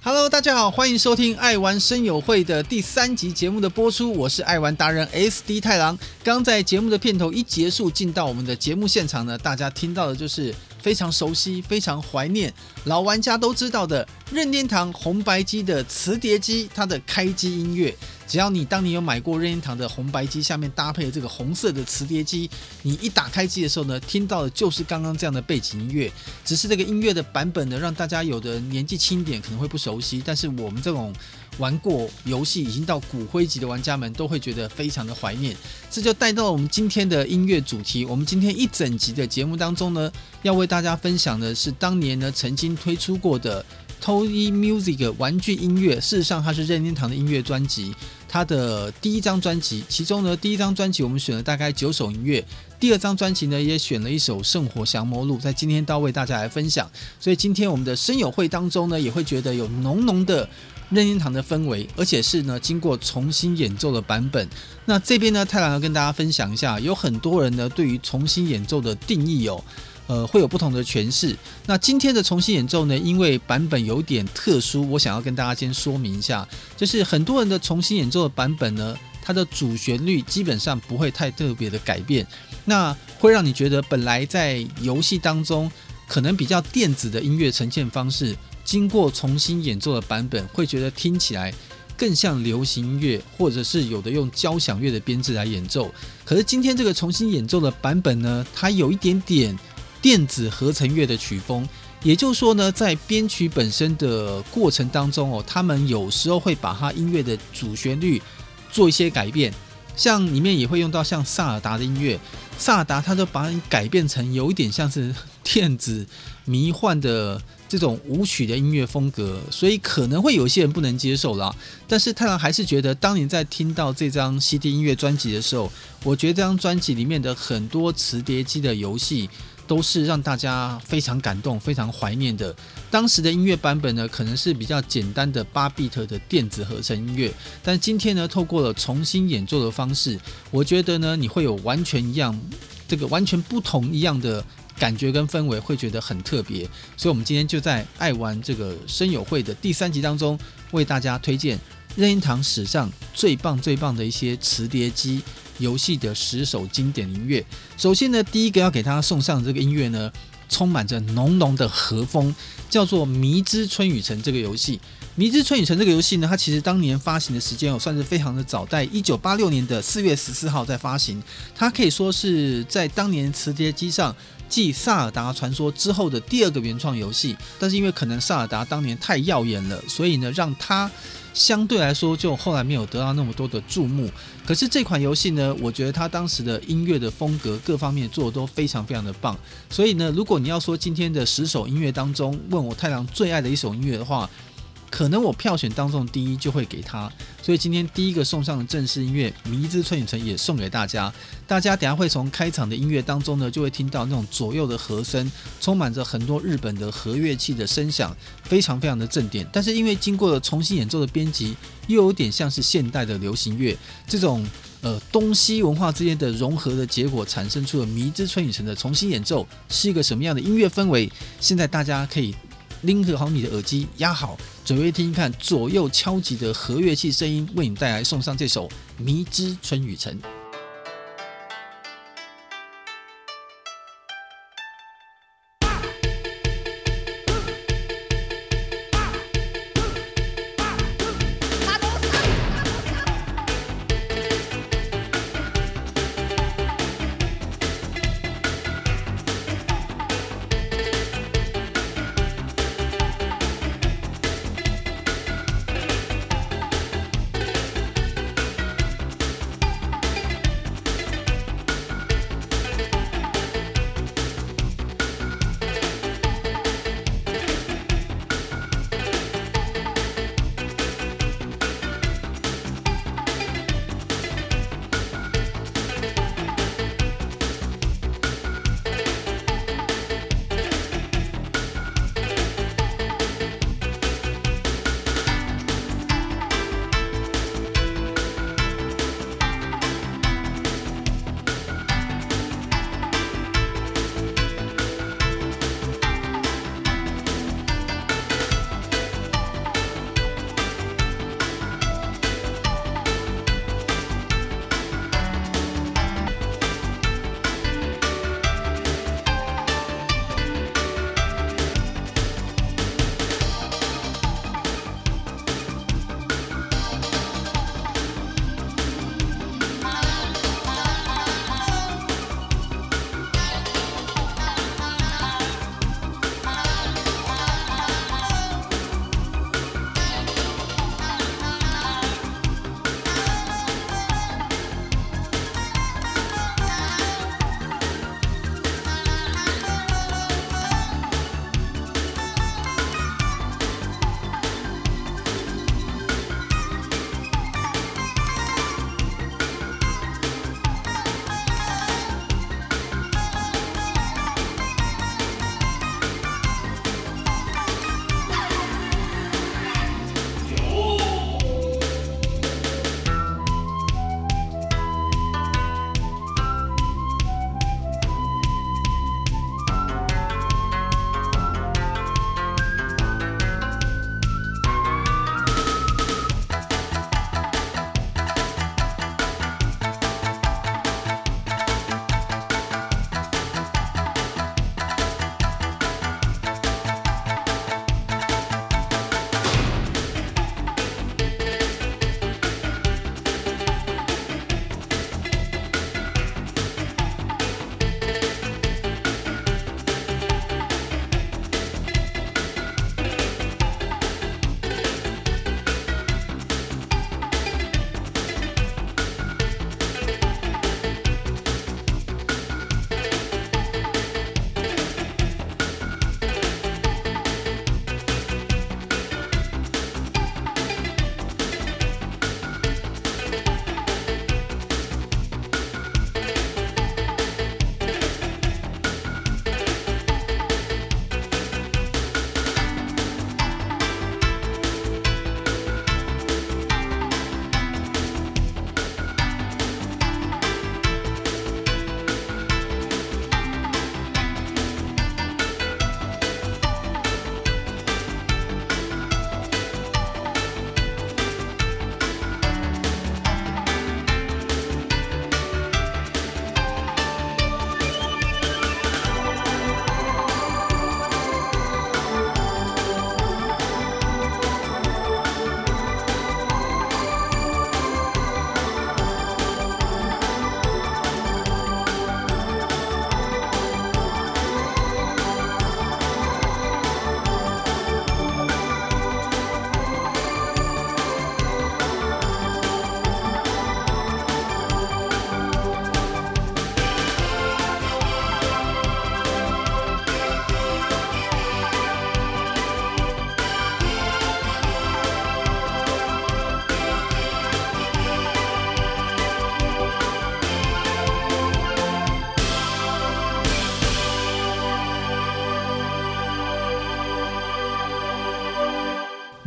Hello，大家好，欢迎收听《爱玩声友会》的第三集节目的播出，我是爱玩达人 SD 太郎。刚在节目的片头一结束，进到我们的节目现场呢，大家听到的就是非常熟悉、非常怀念、老玩家都知道的任天堂红白机的磁碟机，它的开机音乐。只要你当你有买过任天堂的红白机，下面搭配的这个红色的磁碟机，你一打开机的时候呢，听到的就是刚刚这样的背景音乐。只是这个音乐的版本呢，让大家有的年纪轻点可能会不熟悉，但是我们这种玩过游戏已经到骨灰级的玩家们都会觉得非常的怀念。这就带到了我们今天的音乐主题。我们今天一整集的节目当中呢，要为大家分享的是当年呢曾经推出过的 Toy Music 玩具音乐。事实上，它是任天堂的音乐专辑。它的第一张专辑，其中呢，第一张专辑我们选了大概九首音乐，第二张专辑呢也选了一首《圣火降魔录》，在今天都要为大家来分享。所以今天我们的声友会当中呢，也会觉得有浓浓的任天堂的氛围，而且是呢经过重新演奏的版本。那这边呢，太郎要跟大家分享一下，有很多人呢对于重新演奏的定义哦。呃，会有不同的诠释。那今天的重新演奏呢，因为版本有点特殊，我想要跟大家先说明一下，就是很多人的重新演奏的版本呢，它的主旋律基本上不会太特别的改变，那会让你觉得本来在游戏当中可能比较电子的音乐呈现方式，经过重新演奏的版本，会觉得听起来更像流行乐，或者是有的用交响乐的编制来演奏。可是今天这个重新演奏的版本呢，它有一点点。电子合成乐的曲风，也就是说呢，在编曲本身的过程当中哦，他们有时候会把它音乐的主旋律做一些改变，像里面也会用到像萨尔达的音乐，萨尔达它就把你改变成有一点像是 电子迷幻的这种舞曲的音乐风格，所以可能会有些人不能接受啦。但是太郎还是觉得，当你在听到这张 CD 音乐专辑的时候，我觉得这张专辑里面的很多磁碟机的游戏。都是让大家非常感动、非常怀念的。当时的音乐版本呢，可能是比较简单的八 bit 的电子合成音乐，但今天呢，透过了重新演奏的方式，我觉得呢，你会有完全一样、这个完全不同一样的感觉跟氛围，会觉得很特别。所以，我们今天就在爱玩这个声友会的第三集当中，为大家推荐任天堂史上最棒、最棒的一些磁碟机。游戏的十首经典音乐，首先呢，第一个要给大家送上这个音乐呢，充满着浓浓的和风，叫做《迷之春雨城》这个游戏。《迷之春雨城》这个游戏呢，它其实当年发行的时间哦，算是非常的早，在一九八六年的四月十四号在发行。它可以说是在当年磁碟机上继《萨尔达传说》之后的第二个原创游戏。但是因为可能《萨尔达》当年太耀眼了，所以呢，让它相对来说就后来没有得到那么多的注目。可是这款游戏呢，我觉得它当时的音乐的风格各方面做的都非常非常的棒。所以呢，如果你要说今天的十首音乐当中，问我太郎最爱的一首音乐的话，可能我票选当中第一就会给他，所以今天第一个送上的正式音乐《迷之春雨城》也送给大家。大家等下会从开场的音乐当中呢，就会听到那种左右的和声，充满着很多日本的和乐器的声响，非常非常的正点。但是因为经过了重新演奏的编辑，又有点像是现代的流行乐，这种呃东西文化之间的融合的结果，产生出了《迷之春雨城》的重新演奏，是一个什么样的音乐氛围？现在大家可以。拎好你的耳机，压好，准备听一看左右敲击的和乐器声音，为你带来送上这首《迷之春雨城》。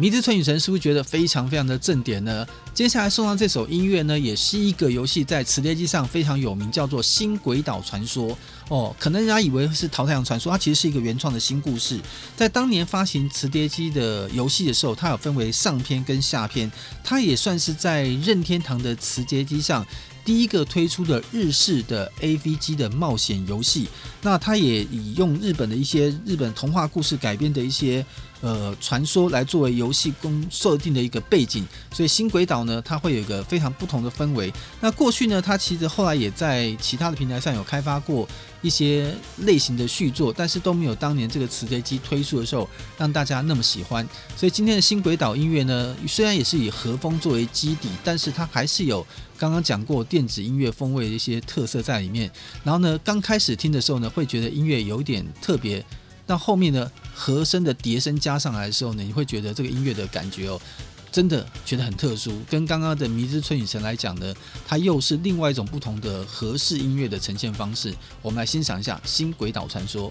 迷之春雨神是不是觉得非常非常的正点呢？接下来送上这首音乐呢，也是一个游戏在磁碟机上非常有名，叫做《新鬼岛传说》哦。可能人家以为是《淘太阳传说》，它其实是一个原创的新故事。在当年发行磁碟机的游戏的时候，它有分为上篇跟下篇，它也算是在任天堂的磁碟机上。第一个推出的日式的 AVG 的冒险游戏，那它也以用日本的一些日本童话故事改编的一些。呃，传说来作为游戏公设定的一个背景，所以新轨岛呢，它会有一个非常不同的氛围。那过去呢，它其实后来也在其他的平台上有开发过一些类型的续作，但是都没有当年这个磁碟机推出的时候让大家那么喜欢。所以今天的新轨岛音乐呢，虽然也是以和风作为基底，但是它还是有刚刚讲过电子音乐风味的一些特色在里面。然后呢，刚开始听的时候呢，会觉得音乐有点特别。那后面呢，和声的叠声加上来的时候呢，你会觉得这个音乐的感觉哦，真的觉得很特殊。跟刚刚的《迷之春雨城》来讲呢，它又是另外一种不同的和式音乐的呈现方式。我们来欣赏一下《新鬼岛传说》。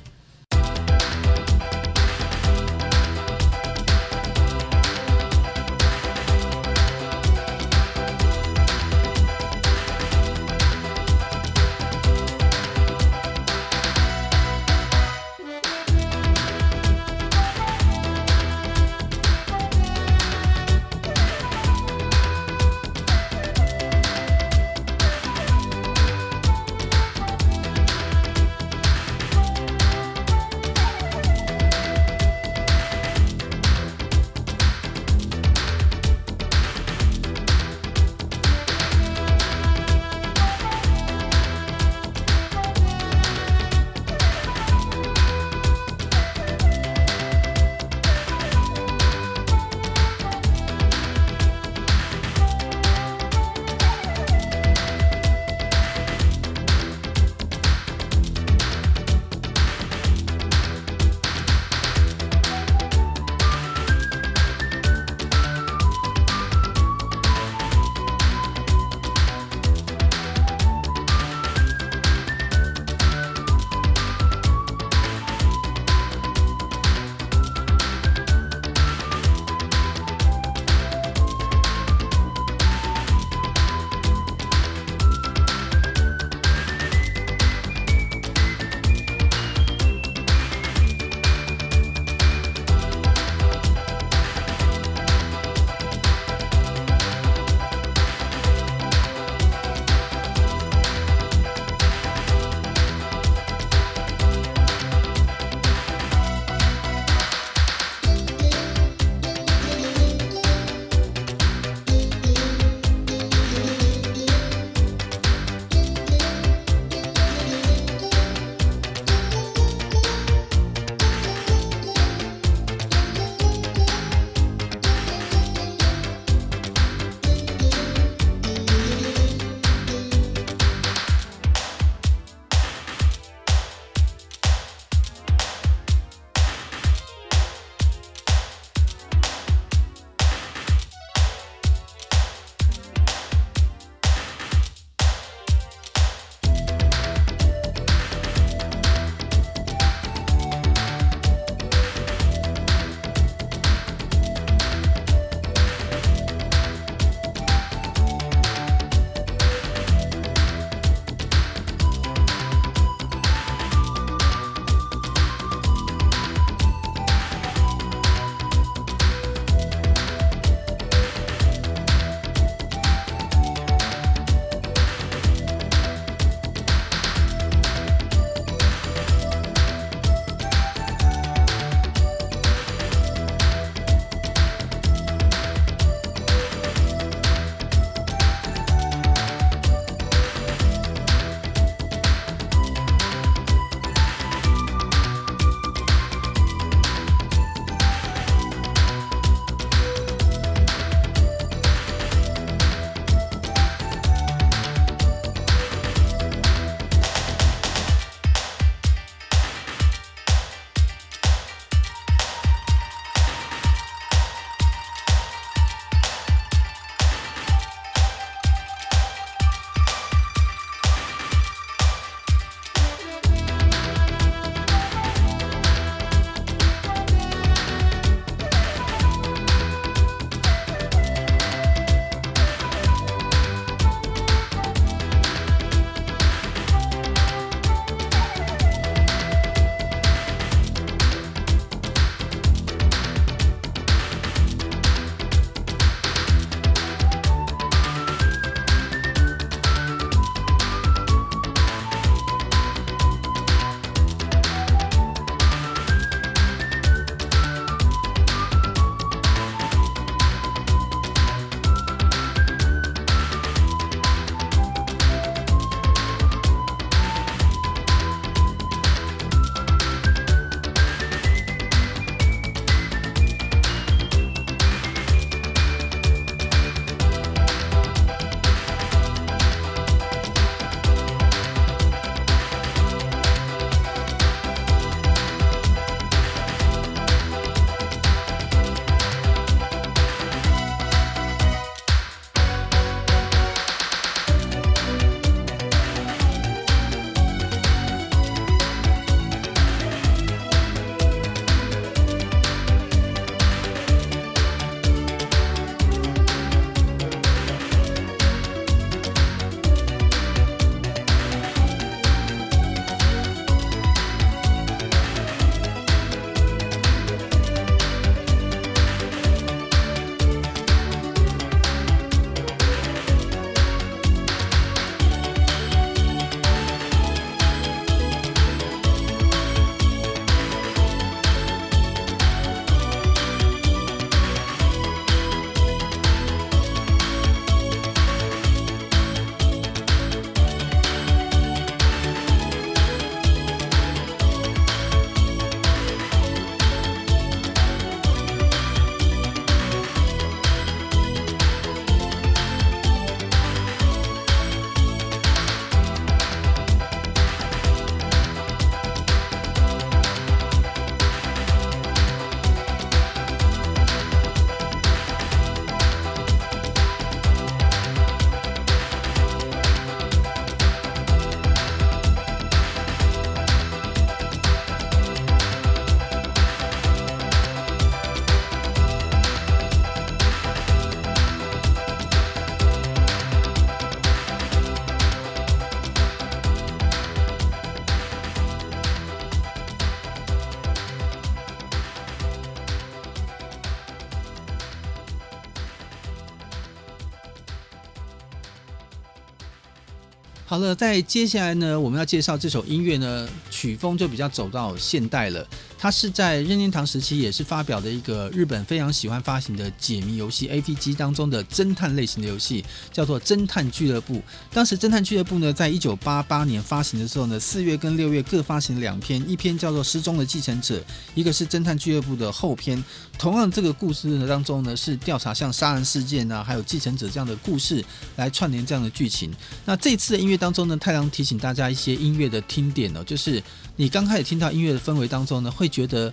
那，在接下来呢，我们要介绍这首音乐呢，曲风就比较走到现代了。它是在任天堂时期也是发表的一个日本非常喜欢发行的解谜游戏 APG 当中的侦探类型的游戏，叫做《侦探俱乐部》。当时《侦探俱乐部》呢，在一九八八年发行的时候呢，四月跟六月各发行两篇，一篇叫做《失踪的继承者》，一个是《侦探俱乐部》的后篇。同样，这个故事呢当中呢，是调查像杀人事件啊，还有继承者这样的故事来串联这样的剧情。那这次的音乐当中呢，太郎提醒大家一些音乐的听点哦，就是你刚开始听到音乐的氛围当中呢，会觉得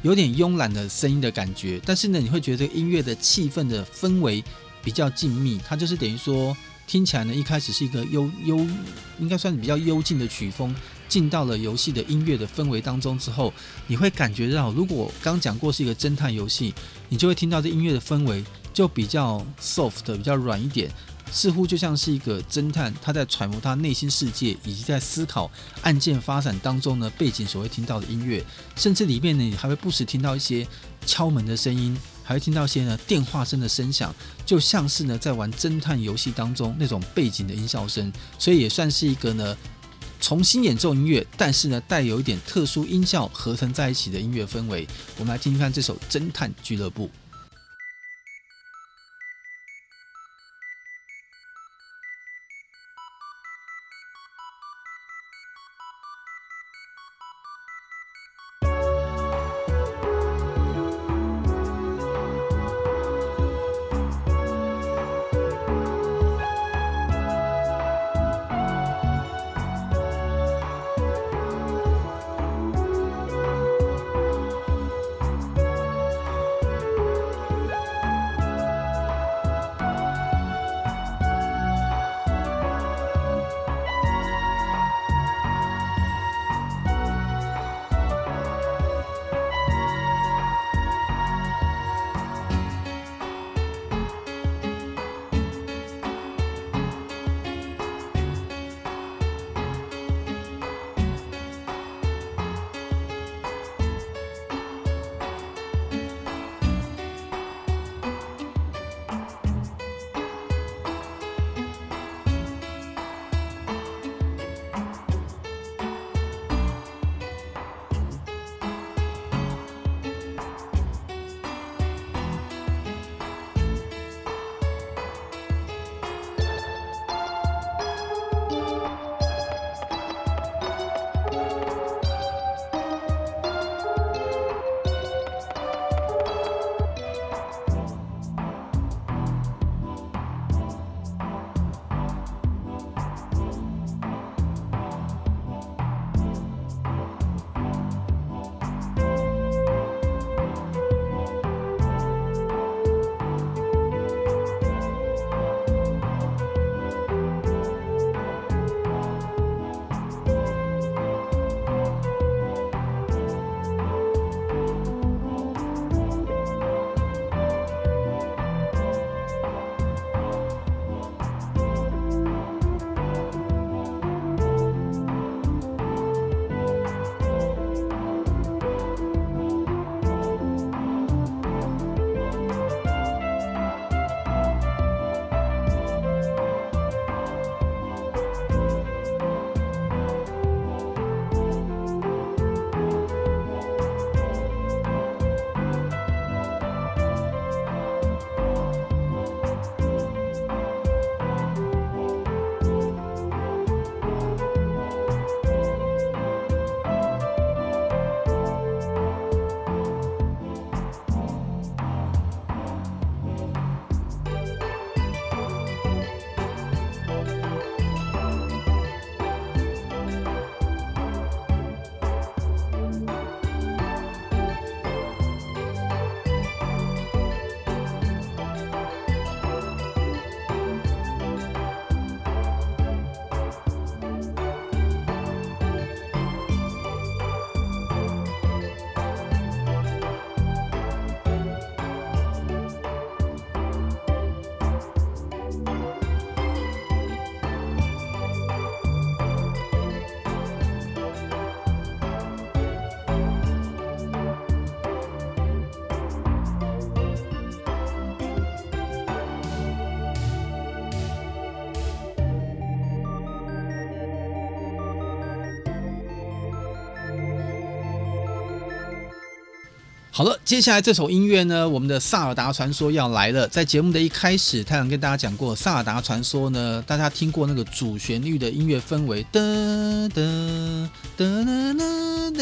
有点慵懒的声音的感觉，但是呢，你会觉得音乐的气氛的氛围比较静谧，它就是等于说听起来呢，一开始是一个幽幽，应该算是比较幽静的曲风，进到了游戏的音乐的氛围当中之后，你会感觉到，如果刚讲过是一个侦探游戏，你就会听到这音乐的氛围就比较 soft，比较软一点。似乎就像是一个侦探，他在揣摩他内心世界，以及在思考案件发展当中呢，背景所会听到的音乐，甚至里面呢，你还会不时听到一些敲门的声音，还会听到一些呢电话声的声响，就像是呢在玩侦探游戏当中那种背景的音效声，所以也算是一个呢重新演奏音乐，但是呢带有一点特殊音效合成在一起的音乐氛围。我们来听听看这首《侦探俱乐部》。好了，接下来这首音乐呢，我们的《萨尔达传说》要来了。在节目的一开始，太阳跟大家讲过，《萨尔达传说》呢，大家听过那个主旋律的音乐氛围，哒哒哒哒哒，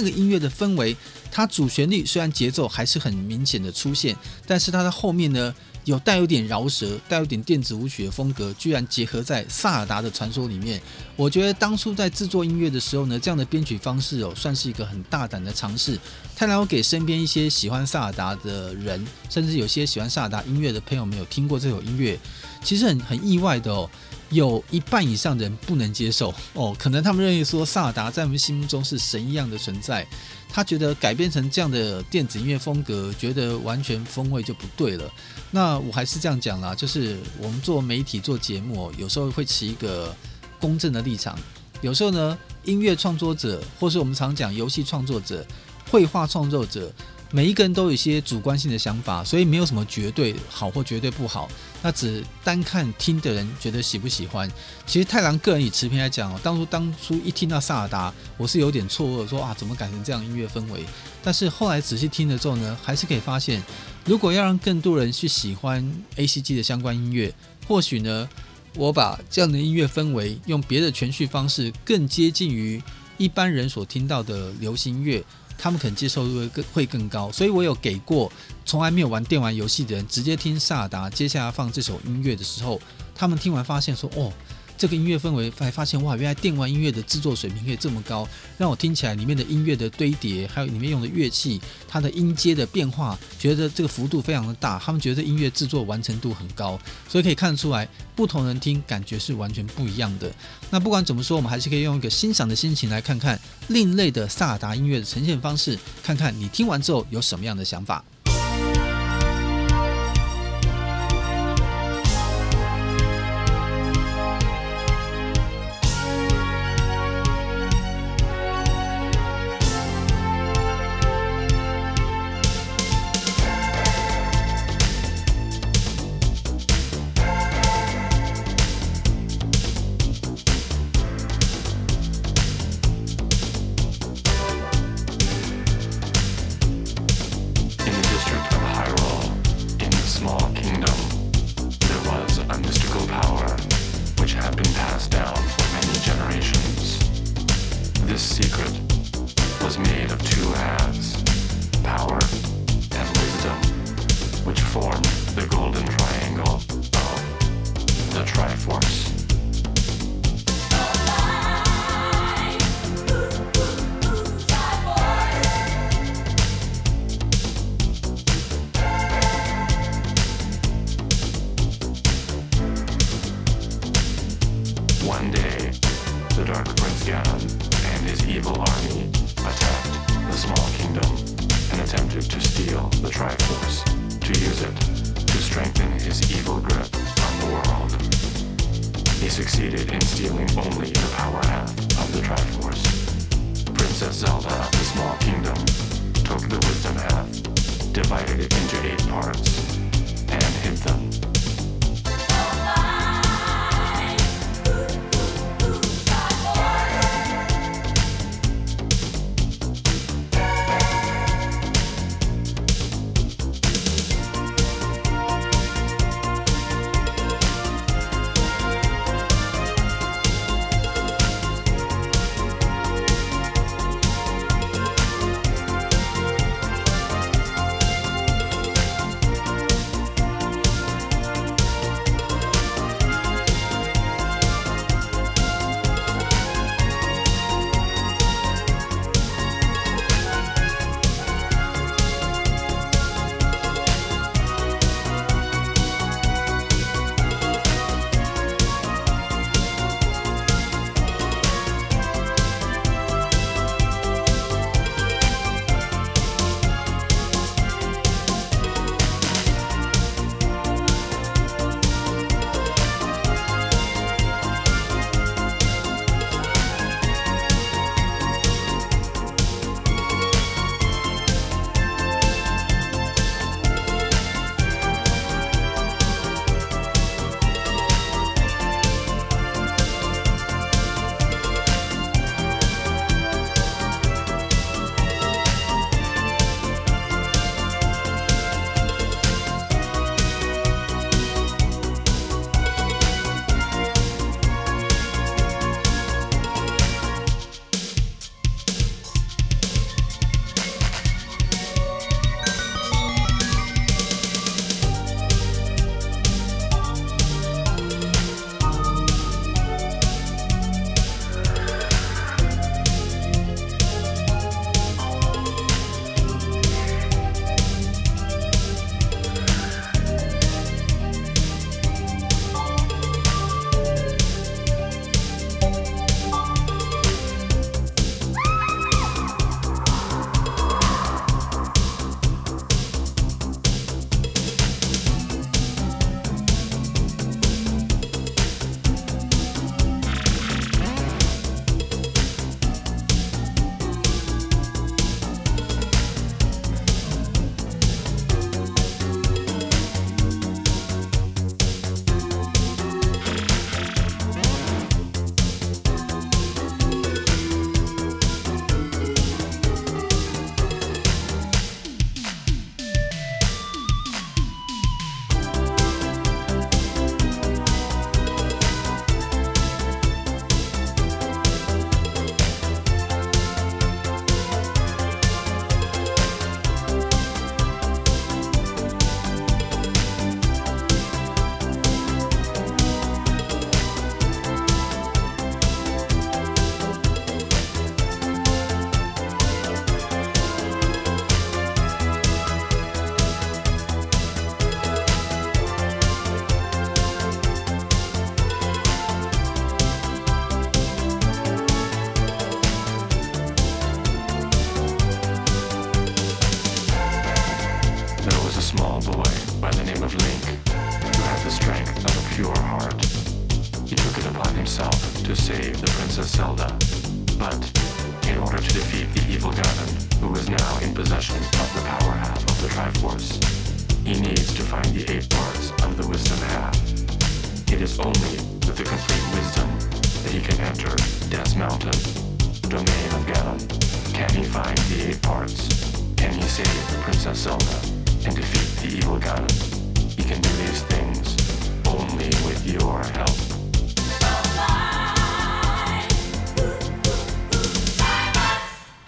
那个音乐的氛围，它主旋律虽然节奏还是很明显的出现，但是它的后面呢，有带有点饶舌，带有点电子舞曲的风格，居然结合在《萨尔达的传说》里面。我觉得当初在制作音乐的时候呢，这样的编曲方式哦，算是一个很大胆的尝试。它让我给身边一些喜欢萨尔达的人，甚至有些喜欢萨尔达音乐的朋友们有听过这首音乐，其实很很意外的哦，有一半以上人不能接受哦，可能他们认为说萨达在我们心目中是神一样的存在。他觉得改编成这样的电子音乐风格，觉得完全风味就不对了。那我还是这样讲啦，就是我们做媒体做节目，有时候会持一个公正的立场。有时候呢，音乐创作者，或是我们常讲游戏创作者、绘画创作者。每一个人都有一些主观性的想法，所以没有什么绝对好或绝对不好。那只单看听的人觉得喜不喜欢。其实太郎个人以持平来讲哦，当初当初一听到萨尔达，我是有点错愕，说啊怎么改成这样音乐氛围？但是后来仔细听了之后呢，还是可以发现，如果要让更多人去喜欢 ACG 的相关音乐，或许呢，我把这样的音乐氛围用别的诠释方式，更接近于一般人所听到的流行乐。他们可能接受度会更会更高，所以我有给过从来没有玩电玩游戏的人，直接听萨达接下来放这首音乐的时候，他们听完发现说：“哦。”这个音乐氛围，还发现哇，原来电玩音乐的制作水平可以这么高，让我听起来里面的音乐的堆叠，还有里面用的乐器，它的音阶的变化，觉得这个幅度非常的大。他们觉得音乐制作完成度很高，所以可以看得出来，不同人听感觉是完全不一样的。那不管怎么说，我们还是可以用一个欣赏的心情来看看另类的萨达音乐的呈现方式，看看你听完之后有什么样的想法。passed down for many generations. This secret was made of two halves, power and wisdom, which formed the golden triangle of the Triforce.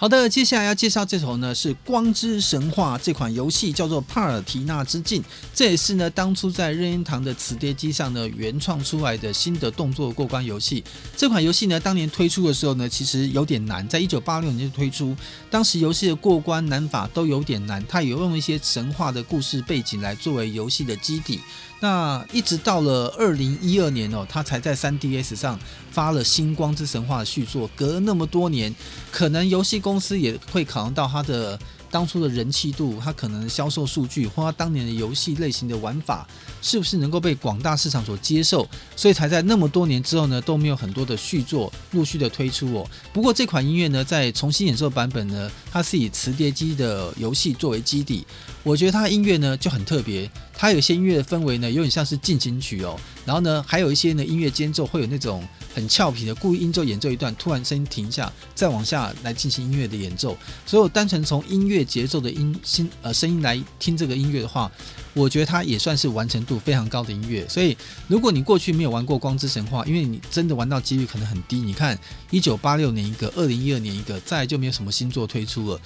好的，接下来要介绍这首呢是《光之神话》这款游戏，叫做《帕尔提纳之境》，这也是呢当初在任天堂的磁碟机上呢原创出来的新的动作过关游戏。这款游戏呢当年推出的时候呢，其实有点难，在一九八六年就推出，当时游戏的过关难法都有点难，它有用一些神话的故事背景来作为游戏的基底。那一直到了二零一二年哦，他才在 3DS 上发了《星光之神话》的续作。隔了那么多年，可能游戏公司也会考量到他的当初的人气度，它可能销售数据或它当年的游戏类型的玩法是不是能够被广大市场所接受，所以才在那么多年之后呢，都没有很多的续作陆续的推出哦。不过这款音乐呢，在重新演奏版本呢，它是以磁碟机的游戏作为基底。我觉得它的音乐呢就很特别，它有些音乐的氛围呢有点像是进行曲哦，然后呢还有一些呢音乐间奏会有那种很俏皮的故意音奏演奏一段，突然声音停下，再往下来进行音乐的演奏。所以我单纯从音乐节奏的音心呃声音来听这个音乐的话，我觉得它也算是完成度非常高的音乐。所以如果你过去没有玩过《光之神话》，因为你真的玩到几率可能很低。你看，一九八六年一个，二零一二年一个，再就没有什么新作推出了。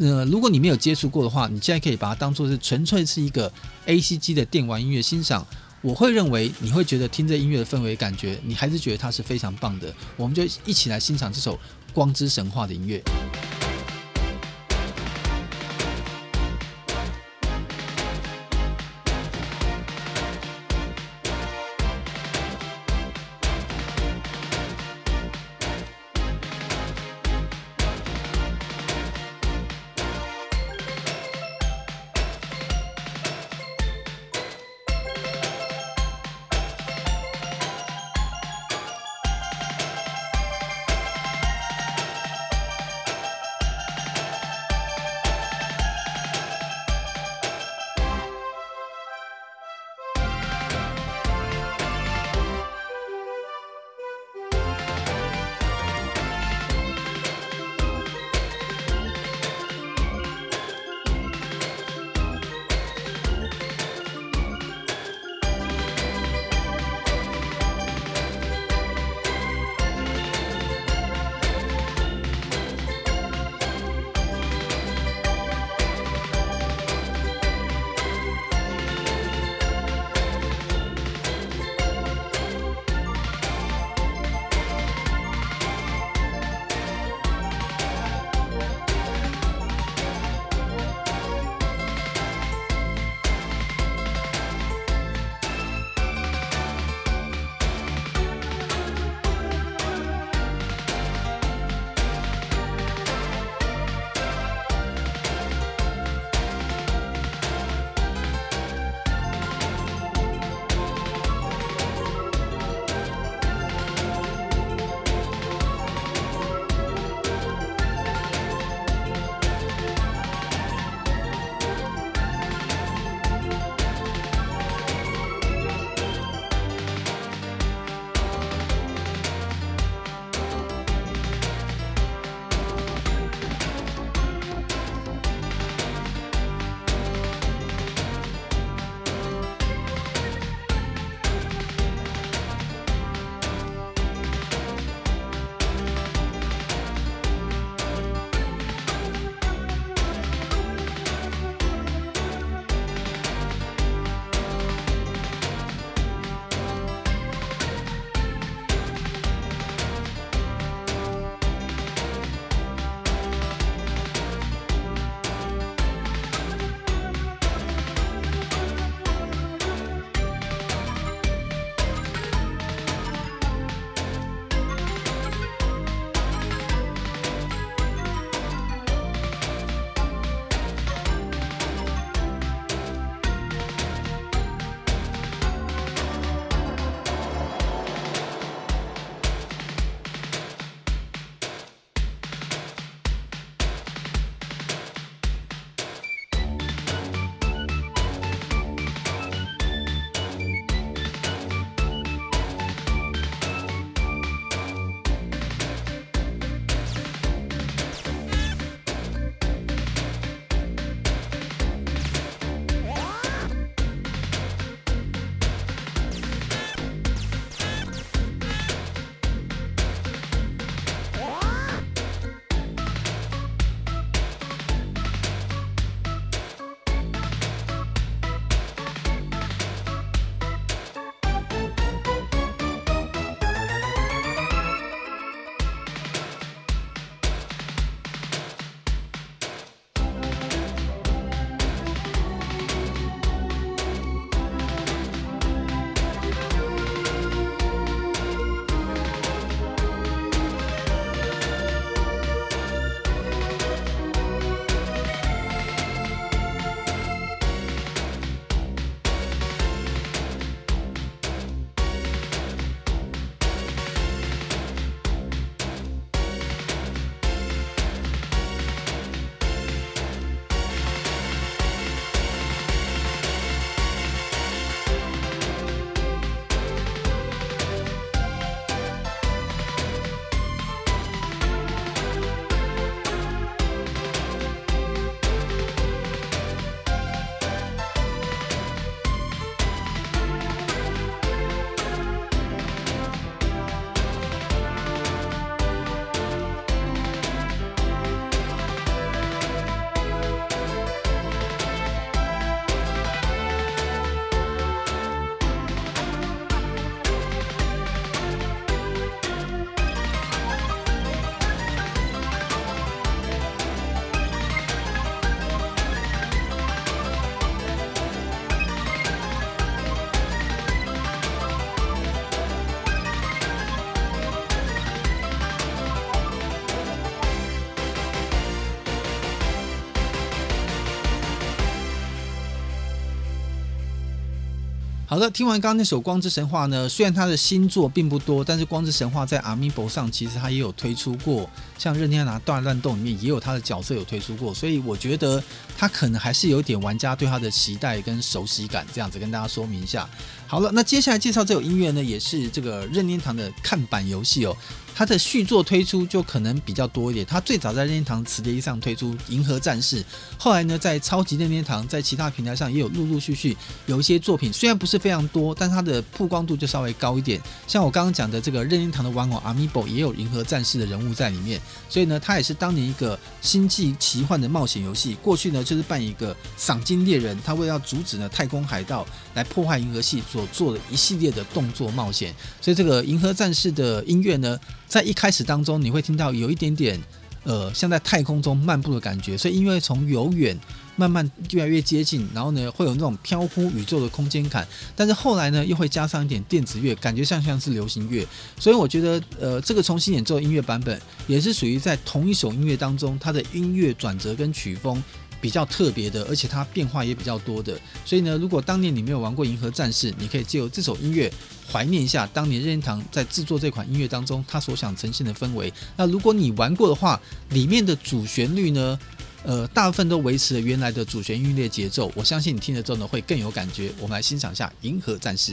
呃，如果你没有接触过的话，你现在可以把它当做是纯粹是一个 ACG 的电玩音乐欣赏。我会认为你会觉得听着音乐的氛围感觉，你还是觉得它是非常棒的。我们就一起来欣赏这首《光之神话》的音乐。好的，听完刚刚那首《光之神话》呢，虽然他的新作并不多，但是《光之神话》在 Amiibo 上其实他也有推出过，像任天堂大乱斗里面也有他的角色有推出过，所以我觉得他可能还是有点玩家对他的期待跟熟悉感，这样子跟大家说明一下。好了，那接下来介绍这首音乐呢，也是这个任天堂的看板游戏哦。它的续作推出就可能比较多一点。它最早在任天堂磁碟机上推出《银河战士》，后来呢，在超级任天堂在其他平台上也有陆陆续续有一些作品，虽然不是非常多，但它的曝光度就稍微高一点。像我刚刚讲的这个任天堂的玩偶 Amiibo 也有《银河战士》的人物在里面，所以呢，它也是当年一个星际奇幻的冒险游戏。过去呢，就是扮一个赏金猎人，他为了阻止呢太空海盗来破坏银河系所做的一系列的动作冒险。所以这个《银河战士》的音乐呢，在一开始当中，你会听到有一点点，呃，像在太空中漫步的感觉，所以音乐从由远慢慢越来越接近，然后呢，会有那种飘忽宇宙的空间感。但是后来呢，又会加上一点电子乐，感觉像像是流行乐。所以我觉得，呃，这个重新演奏音乐版本，也是属于在同一首音乐当中，它的音乐转折跟曲风比较特别的，而且它变化也比较多的。所以呢，如果当年你没有玩过《银河战士》，你可以借由这首音乐。怀念一下当年任天堂在制作这款音乐当中，他所想呈现的氛围。那如果你玩过的话，里面的主旋律呢，呃，大部分都维持了原来的主旋律的节奏。我相信你听了之后呢，会更有感觉。我们来欣赏一下《银河战士》。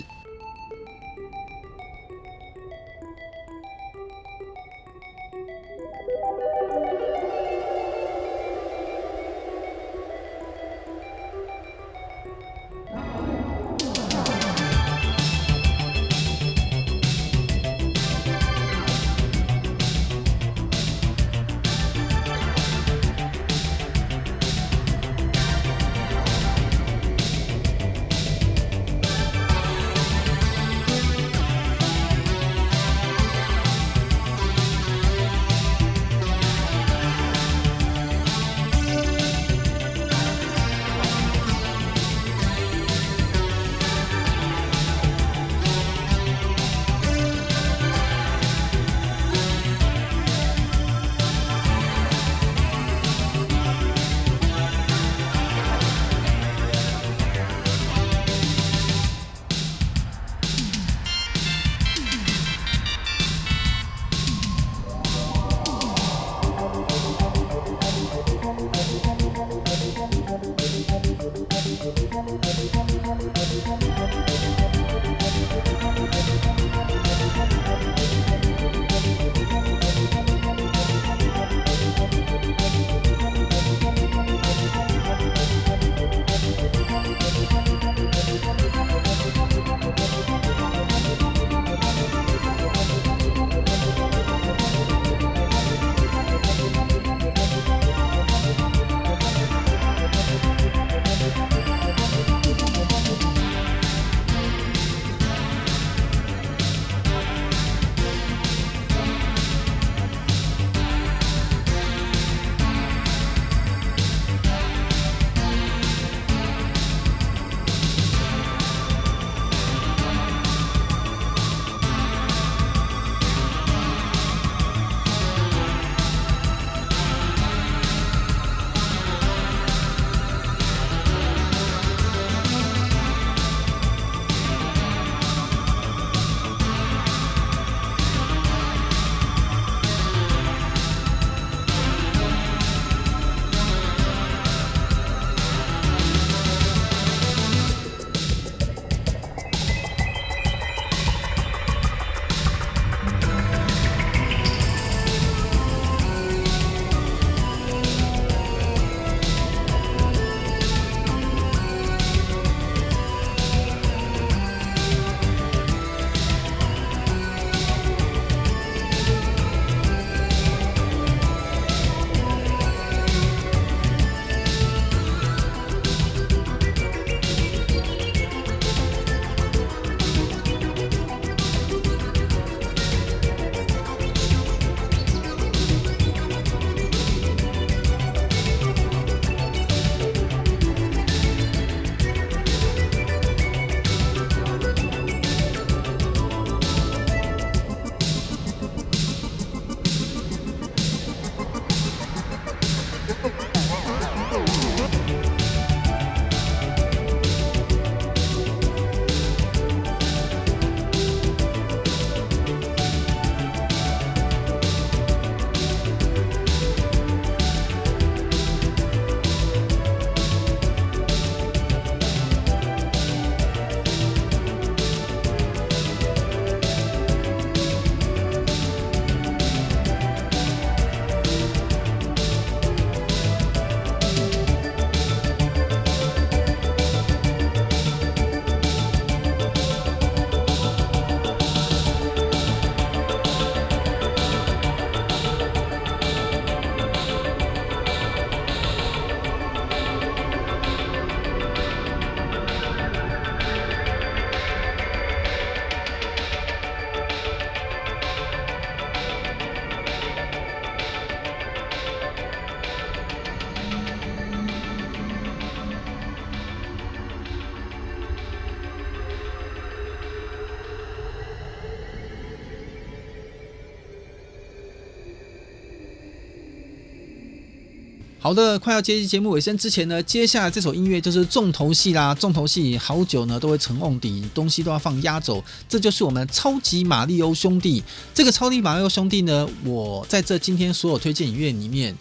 好的，快要接近节目尾声之前呢，接下来这首音乐就是重头戏啦。重头戏好久呢都会沉瓮底，东西都要放压轴，这就是我们超级马里欧兄弟。这个超级马里欧兄弟呢，我在这今天所有推荐音乐里面。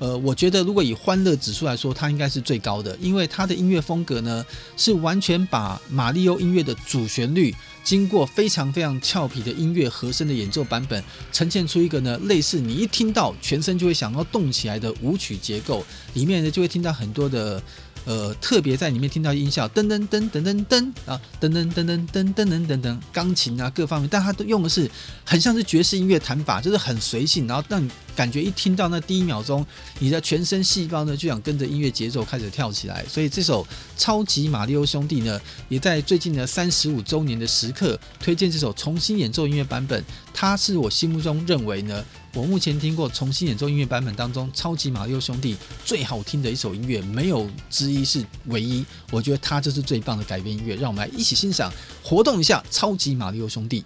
呃，我觉得如果以欢乐指数来说，它应该是最高的，因为它的音乐风格呢，是完全把马里欧音乐的主旋律，经过非常非常俏皮的音乐和声的演奏版本，呈现出一个呢，类似你一听到全身就会想要动起来的舞曲结构，里面呢就会听到很多的。呃，特别在里面听到音效，噔噔噔噔噔噔啊，噔噔噔噔噔噔噔噔噔，钢琴啊各方面，但它都用的是很像是爵士音乐弹法，就是很随性，然后让你感觉一听到那第一秒钟，你的全身细胞呢就想跟着音乐节奏开始跳起来。所以这首《超级马里欧兄弟》呢，也在最近的三十五周年的时刻推荐这首重新演奏音乐版本，它是我心目中认为呢。我目前听过重新演奏音乐版本当中，《超级马里欧兄弟》最好听的一首音乐，没有之一，是唯一。我觉得它就是最棒的改编音乐，让我们来一起欣赏，活动一下《超级马里欧兄弟》。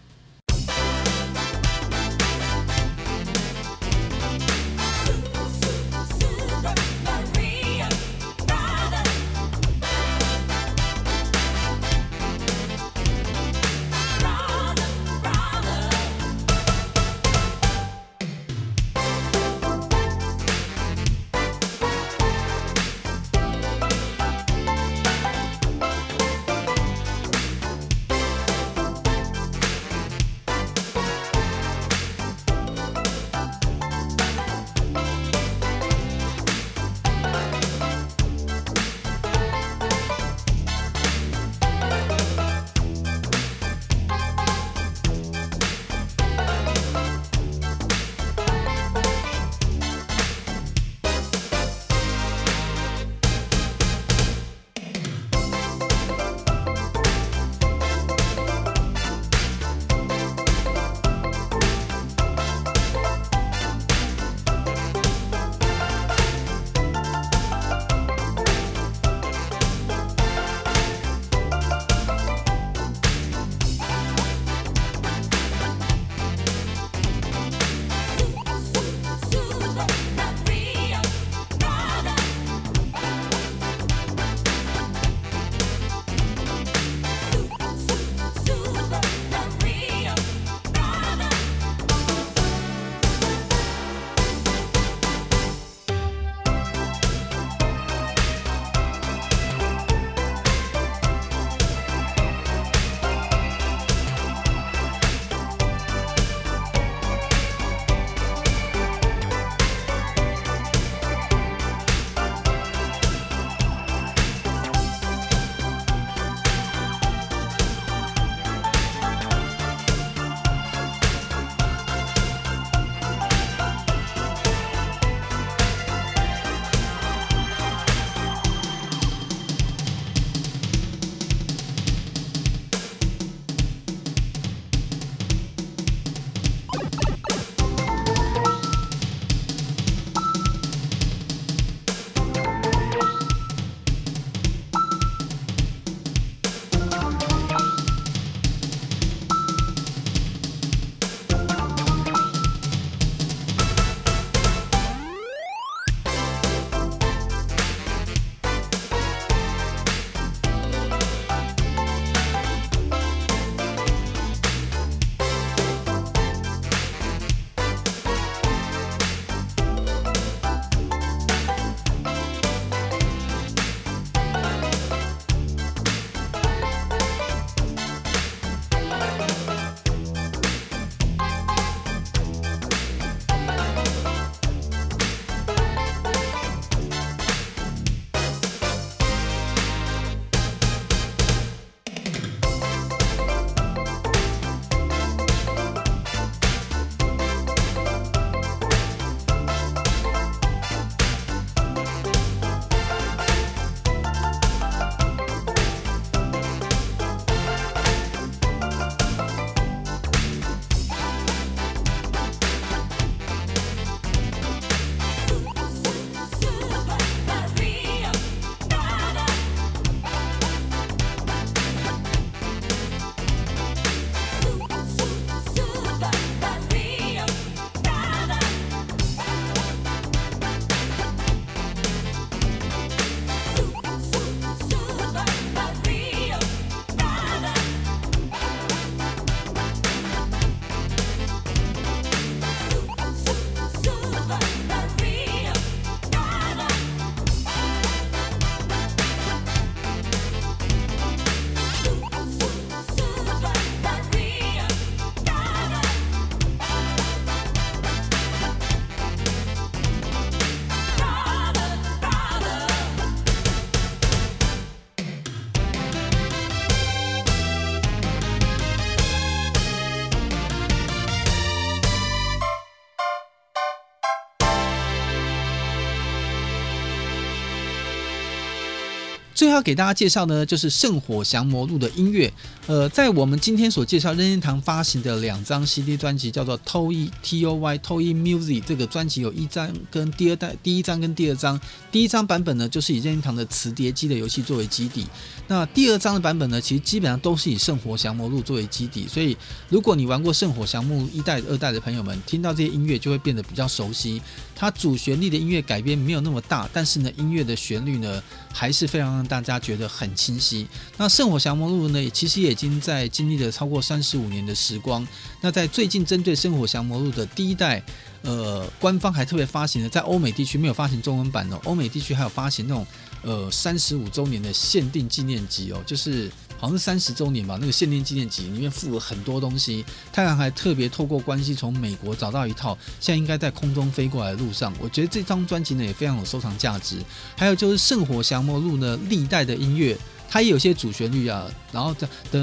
要给大家介绍呢，就是《圣火降魔录》的音乐。呃，在我们今天所介绍任天堂发行的两张 CD 专辑，叫做 Toy T O Y Toy Music。这个专辑有一张跟第二代，第一张跟第二张。第一张版本呢，就是以任天堂的磁碟机的游戏作为基底。那第二张的版本呢，其实基本上都是以《圣火降魔录》作为基底。所以，如果你玩过《圣火降魔录》一代、二代的朋友们，听到这些音乐就会变得比较熟悉。它主旋律的音乐改编没有那么大，但是呢，音乐的旋律呢，还是非常让大家觉得很清晰。那《圣火降魔录》呢，其实也已经在经历了超过三十五年的时光。那在最近针对《圣火降魔录》的第一代，呃，官方还特别发行了，在欧美地区没有发行中文版哦，欧美地区还有发行那种呃三十五周年的限定纪念集哦，就是。好像是三十周年吧，那个限定纪念集里面附了很多东西。太阳还特别透过关系从美国找到一套，现在应该在空中飞过来的路上。我觉得这张专辑呢也非常有收藏价值。还有就是《圣火降魔录》呢，历代的音乐它也有些主旋律啊，然后哒哒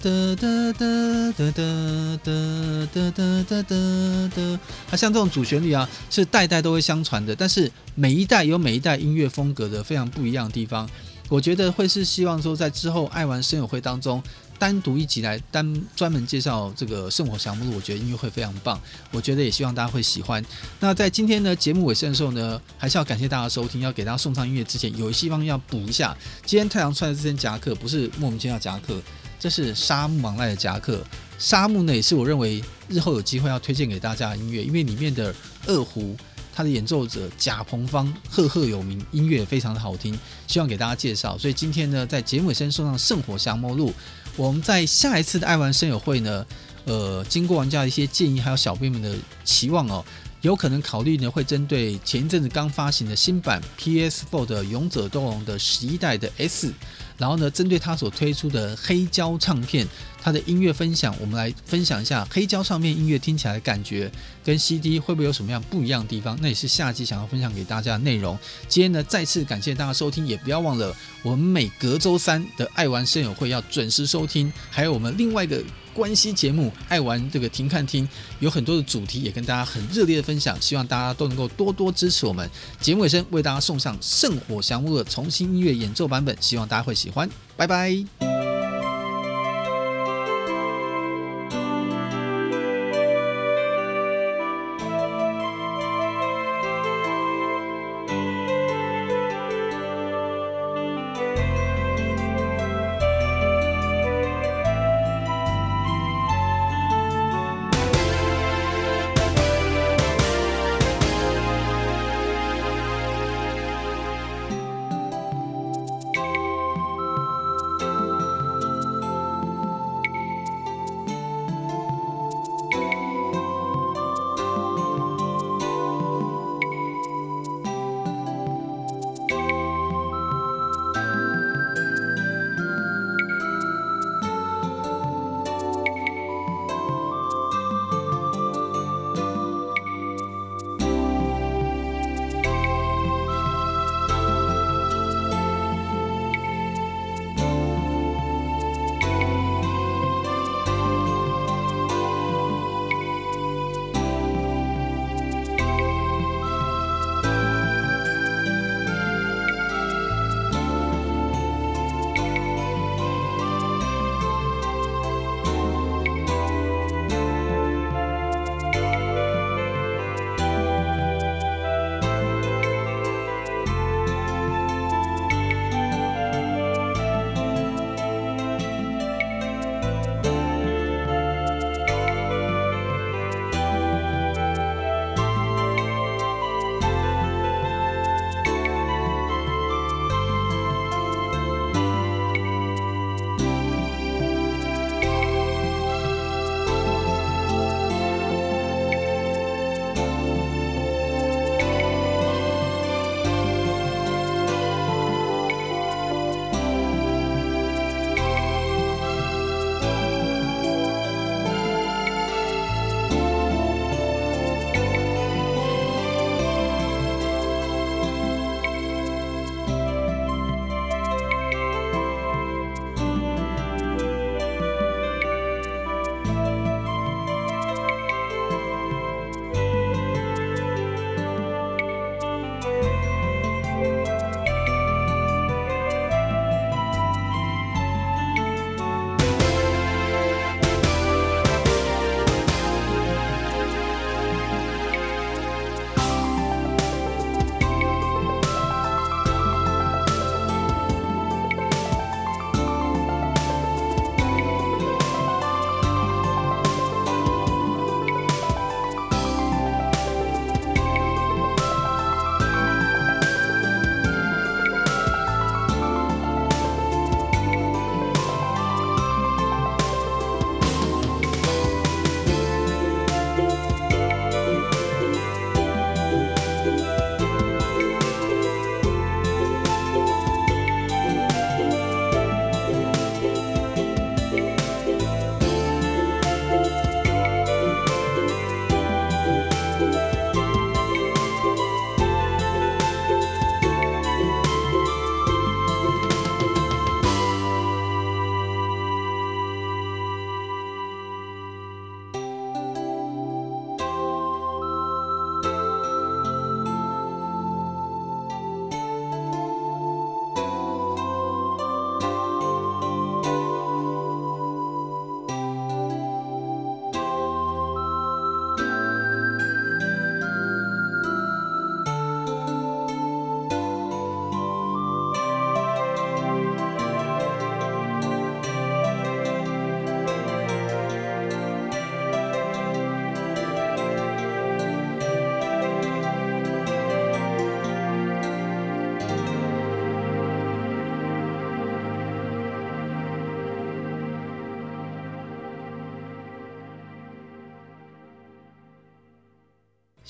哒哒哒哒哒哒哒哒哒哒，它像这种主旋律啊，是代代都会相传的。但是每一代有每一代音乐风格的非常不一样的地方。我觉得会是希望说，在之后爱玩声友会当中，单独一集来单专门介绍这个圣火降魔录，我觉得音乐会非常棒。我觉得也希望大家会喜欢。那在今天呢节目尾声的时候呢，还是要感谢大家收听。要给大家送上音乐之前，有一地方要补一下。今天太阳穿的这件夹克不是莫名其妙夹克，这是沙漠芒獭的夹克。沙漠呢也是我认为日后有机会要推荐给大家的音乐，因为里面的二胡。他的演奏者贾鹏芳赫赫有名，音乐也非常的好听，希望给大家介绍。所以今天呢，在节目尾声送上《圣火降魔录》，我们在下一次的爱玩声友会呢，呃，经过玩家的一些建议，还有小编们的期望哦，有可能考虑呢，会针对前一阵子刚发行的新版 PS4 的《勇者斗龙》的十一代的 S，然后呢，针对它所推出的黑胶唱片。它的音乐分享，我们来分享一下黑胶唱片音乐听起来的感觉，跟 CD 会不会有什么样不一样的地方？那也是下集想要分享给大家的内容。今天呢，再次感谢大家收听，也不要忘了我们每隔周三的爱玩声友会要准时收听，还有我们另外一个关系节目爱玩这个停看听，有很多的主题也跟大家很热烈的分享，希望大家都能够多多支持我们。节目尾声为大家送上《圣火降魔录》的重新音乐演奏版本，希望大家会喜欢。拜拜。